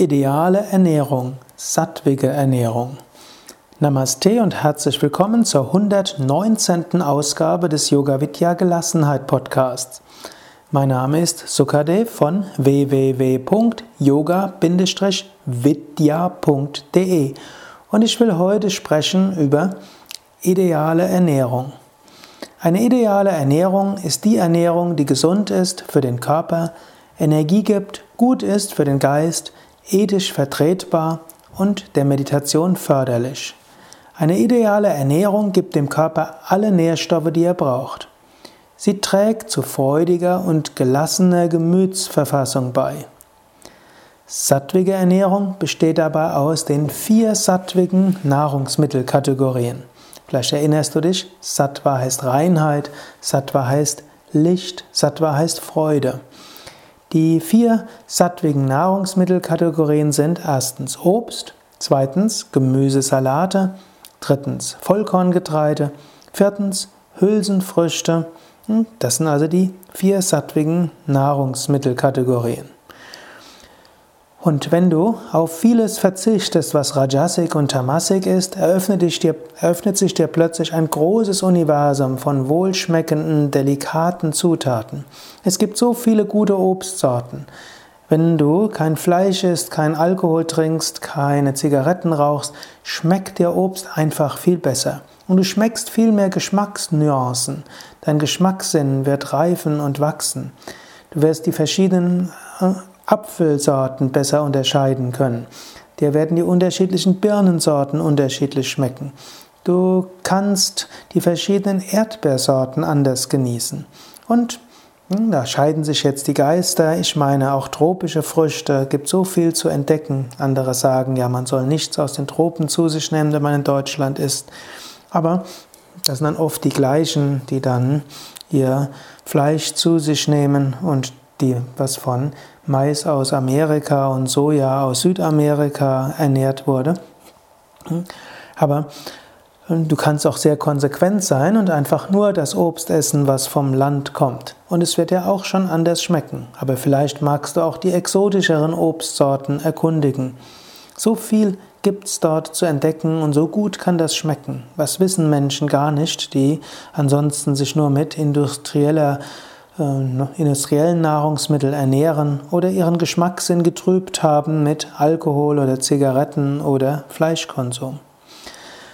Ideale Ernährung, sattwige Ernährung. Namaste und herzlich willkommen zur 119. Ausgabe des Yoga Vidya Gelassenheit Podcasts. Mein Name ist Sukadev von www.yoga-vidya.de und ich will heute sprechen über ideale Ernährung. Eine ideale Ernährung ist die Ernährung, die gesund ist für den Körper, Energie gibt, gut ist für den Geist, ethisch vertretbar und der Meditation förderlich. Eine ideale Ernährung gibt dem Körper alle Nährstoffe, die er braucht. Sie trägt zu freudiger und gelassener Gemütsverfassung bei. Sattwige Ernährung besteht dabei aus den vier sattwigen Nahrungsmittelkategorien. Vielleicht erinnerst du dich, Sattva heißt Reinheit, Sattva heißt Licht, Sattva heißt Freude. Die vier sattwigen Nahrungsmittelkategorien sind erstens Obst, zweitens Gemüsesalate, drittens Vollkorngetreide, viertens Hülsenfrüchte. Hm, das sind also die vier sattwigen Nahrungsmittelkategorien. Und wenn du auf vieles verzichtest, was Rajasik und Tamasik ist, eröffnet, dir, eröffnet, sich dir plötzlich ein großes Universum von wohlschmeckenden, delikaten Zutaten. Es gibt so viele gute Obstsorten. Wenn du kein Fleisch isst, kein Alkohol trinkst, keine Zigaretten rauchst, schmeckt dir Obst einfach viel besser. Und du schmeckst viel mehr Geschmacksnuancen. Dein Geschmackssinn wird reifen und wachsen. Du wirst die verschiedenen äh, Apfelsorten besser unterscheiden können. Dir werden die unterschiedlichen Birnensorten unterschiedlich schmecken. Du kannst die verschiedenen Erdbeersorten anders genießen. Und hm, da scheiden sich jetzt die Geister. Ich meine, auch tropische Früchte gibt so viel zu entdecken. Andere sagen, ja, man soll nichts aus den Tropen zu sich nehmen, wenn man in Deutschland ist. Aber das sind dann oft die gleichen, die dann ihr Fleisch zu sich nehmen und die was von Mais aus Amerika und Soja aus Südamerika ernährt wurde. Aber du kannst auch sehr konsequent sein und einfach nur das Obst essen, was vom Land kommt. Und es wird ja auch schon anders schmecken. Aber vielleicht magst du auch die exotischeren Obstsorten erkundigen. So viel gibt es dort zu entdecken und so gut kann das schmecken. Was wissen Menschen gar nicht, die ansonsten sich nur mit industrieller industriellen Nahrungsmittel ernähren oder ihren Geschmackssinn getrübt haben mit Alkohol oder Zigaretten oder Fleischkonsum.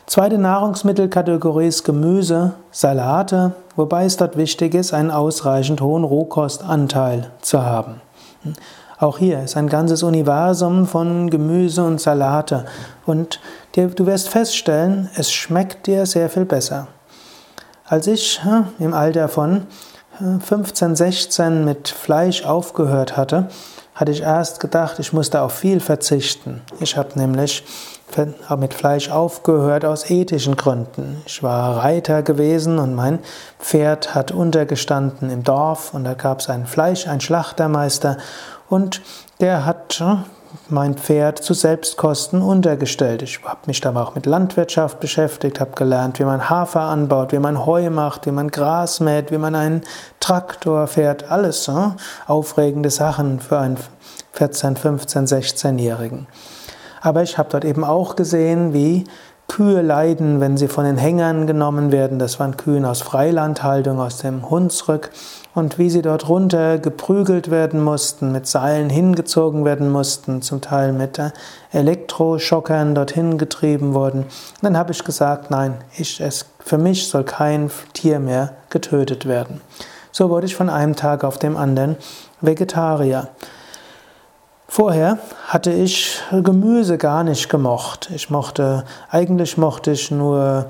Zweite Nahrungsmittelkategorie ist Gemüse, Salate, wobei es dort wichtig ist, einen ausreichend hohen Rohkostanteil zu haben. Auch hier ist ein ganzes Universum von Gemüse und Salate und du wirst feststellen, es schmeckt dir sehr viel besser. Als ich im Alter von 15, 16 mit Fleisch aufgehört hatte, hatte ich erst gedacht, ich musste auf viel verzichten. Ich habe nämlich mit Fleisch aufgehört aus ethischen Gründen. Ich war Reiter gewesen und mein Pferd hat untergestanden im Dorf und da gab es ein Fleisch, ein Schlachtermeister und der hat mein Pferd zu Selbstkosten untergestellt. Ich habe mich dann auch mit Landwirtschaft beschäftigt, habe gelernt, wie man Hafer anbaut, wie man Heu macht, wie man Gras mäht, wie man einen Traktor fährt. Alles so aufregende Sachen für einen 14, 15, 16-Jährigen. Aber ich habe dort eben auch gesehen, wie Kühe leiden, wenn sie von den Hängern genommen werden. Das waren Kühen aus Freilandhaltung, aus dem Hunsrück. Und wie sie dort runter geprügelt werden mussten, mit Seilen hingezogen werden mussten, zum Teil mit äh, Elektroschockern dorthin getrieben wurden. Und dann habe ich gesagt, nein, ich, es, für mich soll kein Tier mehr getötet werden. So wurde ich von einem Tag auf dem anderen Vegetarier. Vorher hatte ich Gemüse gar nicht gemocht. Ich mochte, eigentlich mochte ich nur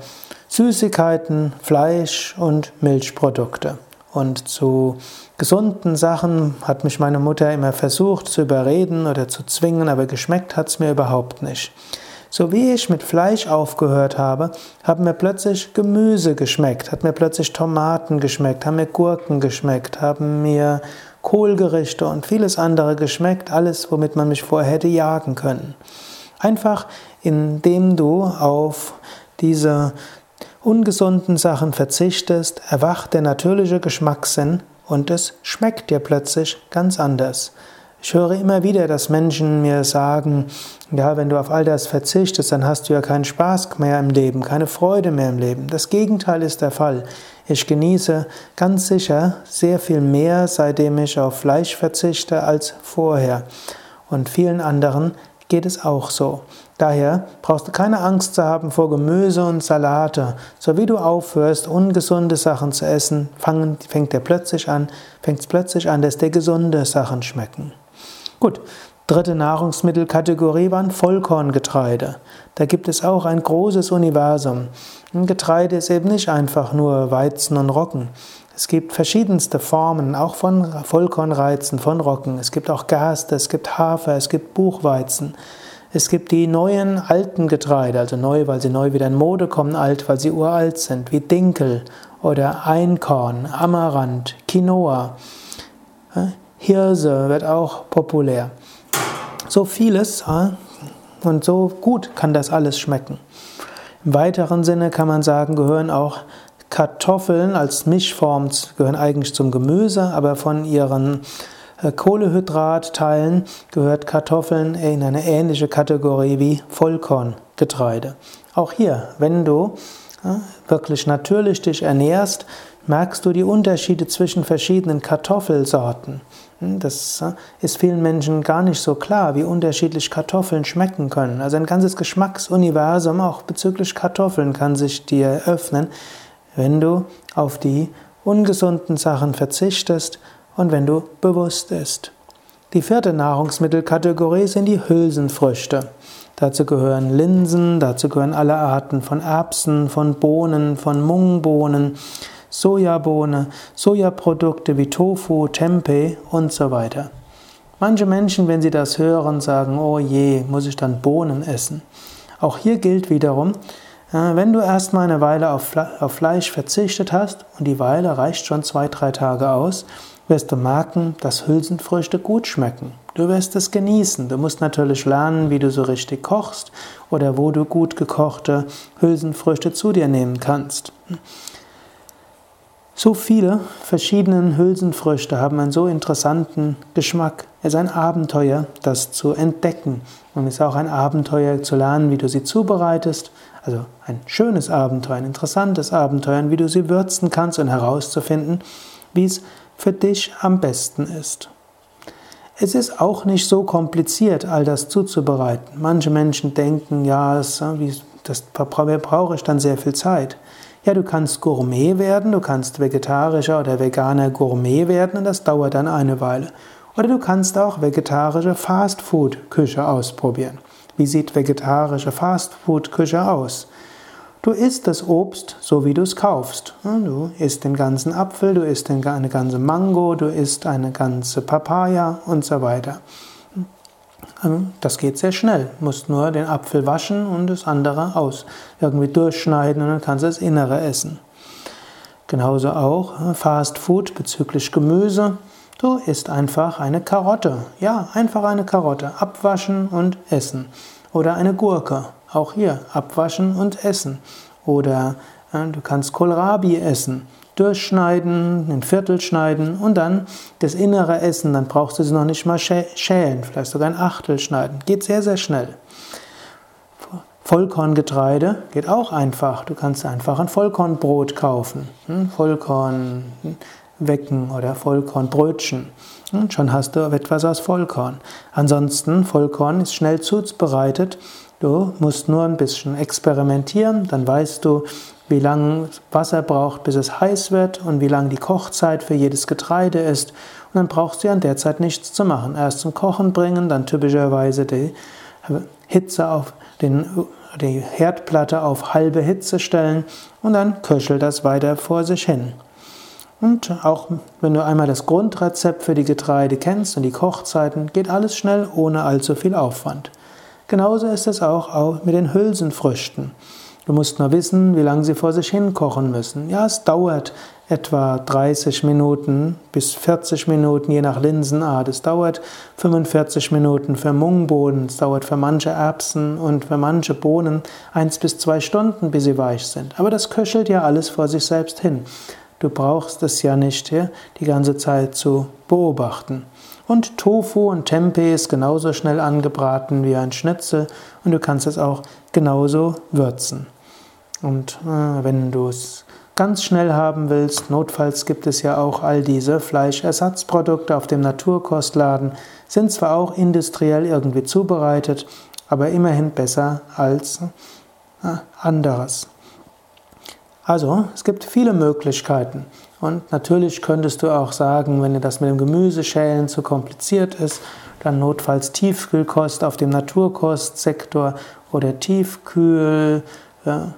Süßigkeiten, Fleisch und Milchprodukte. Und zu gesunden Sachen hat mich meine Mutter immer versucht zu überreden oder zu zwingen, aber geschmeckt hat es mir überhaupt nicht. So wie ich mit Fleisch aufgehört habe, haben mir plötzlich Gemüse geschmeckt, hat mir plötzlich Tomaten geschmeckt, haben mir Gurken geschmeckt, haben mir Kohlgerichte und vieles andere geschmeckt, alles, womit man mich vorher hätte jagen können. Einfach indem du auf diese ungesunden Sachen verzichtest, erwacht der natürliche Geschmackssinn und es schmeckt dir plötzlich ganz anders. Ich höre immer wieder, dass Menschen mir sagen, ja, wenn du auf all das verzichtest, dann hast du ja keinen Spaß mehr im Leben, keine Freude mehr im Leben. Das Gegenteil ist der Fall. Ich genieße ganz sicher sehr viel mehr, seitdem ich auf Fleisch verzichte, als vorher. Und vielen anderen geht es auch so. Daher brauchst du keine Angst zu haben vor Gemüse und Salate. So wie du aufhörst, ungesunde Sachen zu essen, fängt dir plötzlich an, fängt es plötzlich an, dass dir gesunde Sachen schmecken. Gut. Dritte Nahrungsmittelkategorie waren Vollkorngetreide. Da gibt es auch ein großes Universum. Ein Getreide ist eben nicht einfach nur Weizen und Roggen. Es gibt verschiedenste Formen, auch von Vollkornreizen, von Roggen. Es gibt auch Gerste, es gibt Hafer, es gibt Buchweizen. Es gibt die neuen alten Getreide, also neu, weil sie neu wieder in Mode kommen, alt, weil sie uralt sind, wie Dinkel oder Einkorn, Amaranth, Quinoa. Hirse wird auch populär. So vieles und so gut kann das alles schmecken. Im weiteren Sinne kann man sagen, gehören auch Kartoffeln als Mischform, gehören eigentlich zum Gemüse, aber von ihren Kohlehydrat-Teilen gehört Kartoffeln in eine ähnliche Kategorie wie Vollkorngetreide. Auch hier, wenn du wirklich natürlich dich ernährst, merkst du die Unterschiede zwischen verschiedenen Kartoffelsorten. Hm, das äh, ist vielen Menschen gar nicht so klar, wie unterschiedlich Kartoffeln schmecken können. Also ein ganzes Geschmacksuniversum auch bezüglich Kartoffeln kann sich dir öffnen, wenn du auf die ungesunden Sachen verzichtest und wenn du bewusst isst. Die vierte Nahrungsmittelkategorie sind die Hülsenfrüchte. Dazu gehören Linsen, dazu gehören alle Arten von Erbsen, von Bohnen, von Mungbohnen, Sojabohne, Sojaprodukte wie Tofu, Tempeh und so weiter. Manche Menschen, wenn sie das hören, sagen, oh je, muss ich dann Bohnen essen? Auch hier gilt wiederum, äh, wenn du erstmal eine Weile auf Fleisch verzichtet hast und die Weile reicht schon zwei, drei Tage aus, wirst du merken, dass Hülsenfrüchte gut schmecken. Du wirst es genießen. Du musst natürlich lernen, wie du so richtig kochst oder wo du gut gekochte Hülsenfrüchte zu dir nehmen kannst. So viele verschiedene Hülsenfrüchte haben einen so interessanten Geschmack. Es ist ein Abenteuer, das zu entdecken. Und es ist auch ein Abenteuer zu lernen, wie du sie zubereitest. Also ein schönes Abenteuer, ein interessantes Abenteuer, wie du sie würzen kannst und herauszufinden, wie es für dich am besten ist. Es ist auch nicht so kompliziert, all das zuzubereiten. Manche Menschen denken, ja, das, das brauche ich dann sehr viel Zeit. Ja, du kannst Gourmet werden, du kannst vegetarischer oder veganer Gourmet werden und das dauert dann eine Weile. Oder du kannst auch vegetarische Fastfood-Küche ausprobieren. Wie sieht vegetarische Fastfood-Küche aus? Du isst das Obst so, wie du es kaufst. Du isst den ganzen Apfel, du isst eine ganze Mango, du isst eine ganze Papaya und so weiter. Das geht sehr schnell. Du musst nur den Apfel waschen und das andere aus. Irgendwie durchschneiden und dann kannst du das Innere essen. Genauso auch äh, Fast Food bezüglich Gemüse. Du isst einfach eine Karotte. Ja, einfach eine Karotte. Abwaschen und essen. Oder eine Gurke. Auch hier abwaschen und essen. Oder äh, du kannst Kohlrabi essen. Durchschneiden, ein Viertel schneiden und dann das Innere essen. Dann brauchst du es noch nicht mal schälen, vielleicht sogar ein Achtel schneiden. Geht sehr, sehr schnell. Vollkorngetreide geht auch einfach. Du kannst einfach ein Vollkornbrot kaufen. Hm, Vollkorn wecken oder Vollkornbrötchen. Und hm, schon hast du etwas aus Vollkorn. Ansonsten, Vollkorn ist schnell zubereitet Du musst nur ein bisschen experimentieren, dann weißt du, wie lange Wasser braucht, bis es heiß wird und wie lange die Kochzeit für jedes Getreide ist. Und dann brauchst du an der Zeit nichts zu machen. Erst zum Kochen bringen, dann typischerweise die Hitze auf den, die Herdplatte auf halbe Hitze stellen und dann köchelt das weiter vor sich hin. Und auch wenn du einmal das Grundrezept für die Getreide kennst und die Kochzeiten, geht alles schnell ohne allzu viel Aufwand. Genauso ist es auch mit den Hülsenfrüchten. Du musst nur wissen, wie lange sie vor sich hin kochen müssen. Ja, es dauert etwa 30 Minuten bis 40 Minuten, je nach Linsenart. Es dauert 45 Minuten für Mungbohnen, es dauert für manche Erbsen und für manche Bohnen eins bis zwei Stunden, bis sie weich sind. Aber das köchelt ja alles vor sich selbst hin. Du brauchst es ja nicht die ganze Zeit zu beobachten. Und Tofu und Tempeh ist genauso schnell angebraten wie ein Schnitzel und du kannst es auch genauso würzen. Und äh, wenn du es ganz schnell haben willst, notfalls gibt es ja auch all diese Fleischersatzprodukte auf dem Naturkostladen, sind zwar auch industriell irgendwie zubereitet, aber immerhin besser als äh, anderes. Also, es gibt viele Möglichkeiten. Und natürlich könntest du auch sagen, wenn dir das mit dem Gemüseschälen zu kompliziert ist, dann notfalls Tiefkühlkost auf dem Naturkostsektor oder Tiefkühl, ja,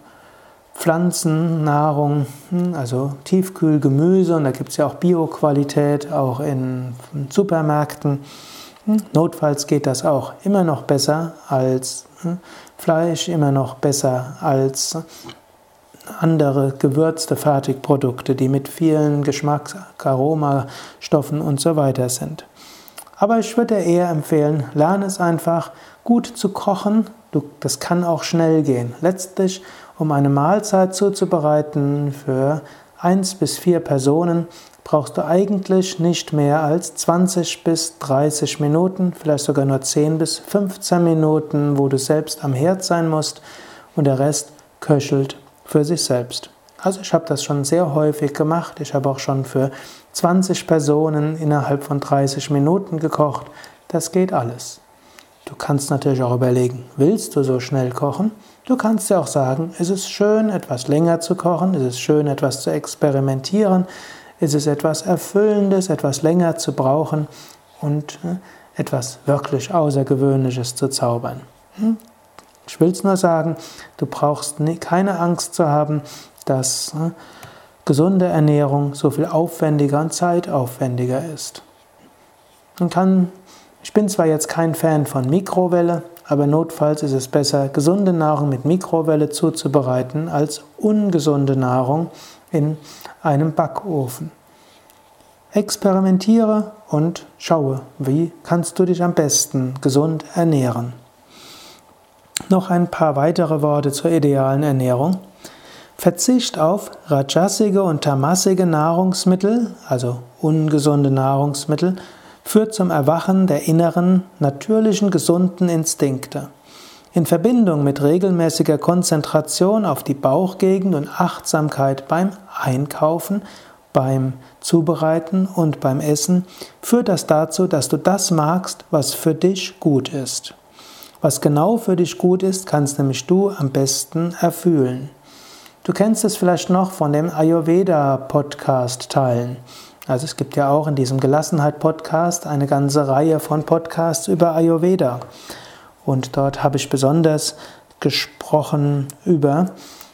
Pflanzennahrung, hm, also Tiefkühlgemüse und da gibt es ja auch Bioqualität, auch in Supermärkten. Hm, notfalls geht das auch immer noch besser als hm, Fleisch, immer noch besser als andere gewürzte Fertigprodukte, die mit vielen Geschmacks-, Aromastoffen und so weiter sind. Aber ich würde eher empfehlen, lerne es einfach gut zu kochen. Du, das kann auch schnell gehen. Letztlich, um eine Mahlzeit zuzubereiten für eins bis vier Personen, brauchst du eigentlich nicht mehr als 20 bis 30 Minuten, vielleicht sogar nur 10 bis 15 Minuten, wo du selbst am Herd sein musst und der Rest köchelt für sich selbst. Also ich habe das schon sehr häufig gemacht. Ich habe auch schon für 20 Personen innerhalb von 30 Minuten gekocht. Das geht alles. Du kannst natürlich auch überlegen, willst du so schnell kochen? Du kannst ja auch sagen, es ist schön, etwas länger zu kochen, es ist schön, etwas zu experimentieren, es ist etwas Erfüllendes, etwas länger zu brauchen und äh, etwas wirklich Außergewöhnliches zu zaubern. Ich will es nur sagen, du brauchst keine Angst zu haben, dass äh, gesunde Ernährung so viel aufwendiger und zeitaufwendiger ist. Man kann, ich bin zwar jetzt kein Fan von Mikrowelle, aber notfalls ist es besser, gesunde Nahrung mit Mikrowelle zuzubereiten, als ungesunde Nahrung in einem Backofen. Experimentiere und schaue, wie kannst du dich am besten gesund ernähren. Noch ein paar weitere Worte zur idealen Ernährung. Verzicht auf rajasige und tamasige Nahrungsmittel, also ungesunde Nahrungsmittel, führt zum Erwachen der inneren, natürlichen, gesunden Instinkte. In Verbindung mit regelmäßiger Konzentration auf die Bauchgegend und Achtsamkeit beim Einkaufen, beim Zubereiten und beim Essen führt das dazu, dass du das magst, was für dich gut ist. Was genau für dich gut ist, kannst nämlich du am besten erfühlen. Du kennst es vielleicht noch von dem Ayurveda-Podcast-Teilen. Also es gibt ja auch in diesem Gelassenheit-Podcast eine ganze Reihe von Podcasts über Ayurveda. Und dort habe ich besonders gesprochen über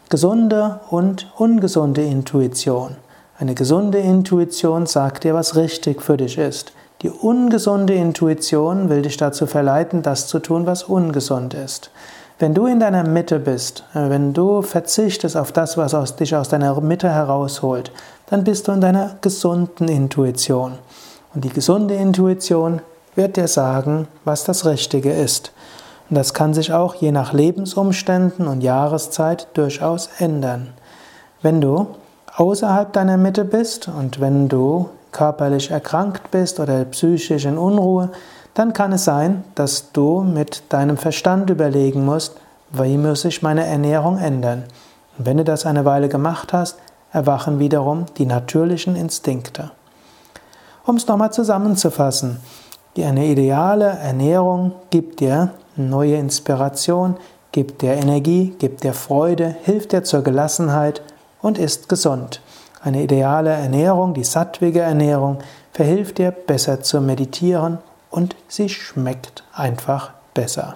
gesunde und ungesunde Intuition. Eine gesunde Intuition sagt dir, was richtig für dich ist. Die ungesunde Intuition will dich dazu verleiten, das zu tun, was ungesund ist. Wenn du in deiner Mitte bist, äh, wenn du verzichtest auf das, was aus dich aus deiner Mitte herausholt, dann bist du in deiner gesunden Intuition. Und die gesunde Intuition wird dir sagen, was das Richtige ist. Und das kann sich auch je nach Lebensumständen und Jahreszeit durchaus ändern. Wenn du außerhalb deiner Mitte bist und wenn du körperlich erkrankt bist oder psychisch in Unruhe, dann kann es sein, dass du mit deinem Verstand überlegen musst, wie muss ich meine Ernährung ändern. Und wenn du das eine Weile gemacht hast, erwachen wiederum die natürlichen Instinkte. Um es nochmal zusammenzufassen, eine ideale Ernährung gibt dir neue Inspiration, gibt dir Energie, gibt dir Freude, hilft dir zur Gelassenheit und ist gesund. Eine ideale Ernährung, die sattwige Ernährung, verhilft dir besser zu meditieren und sie schmeckt einfach besser.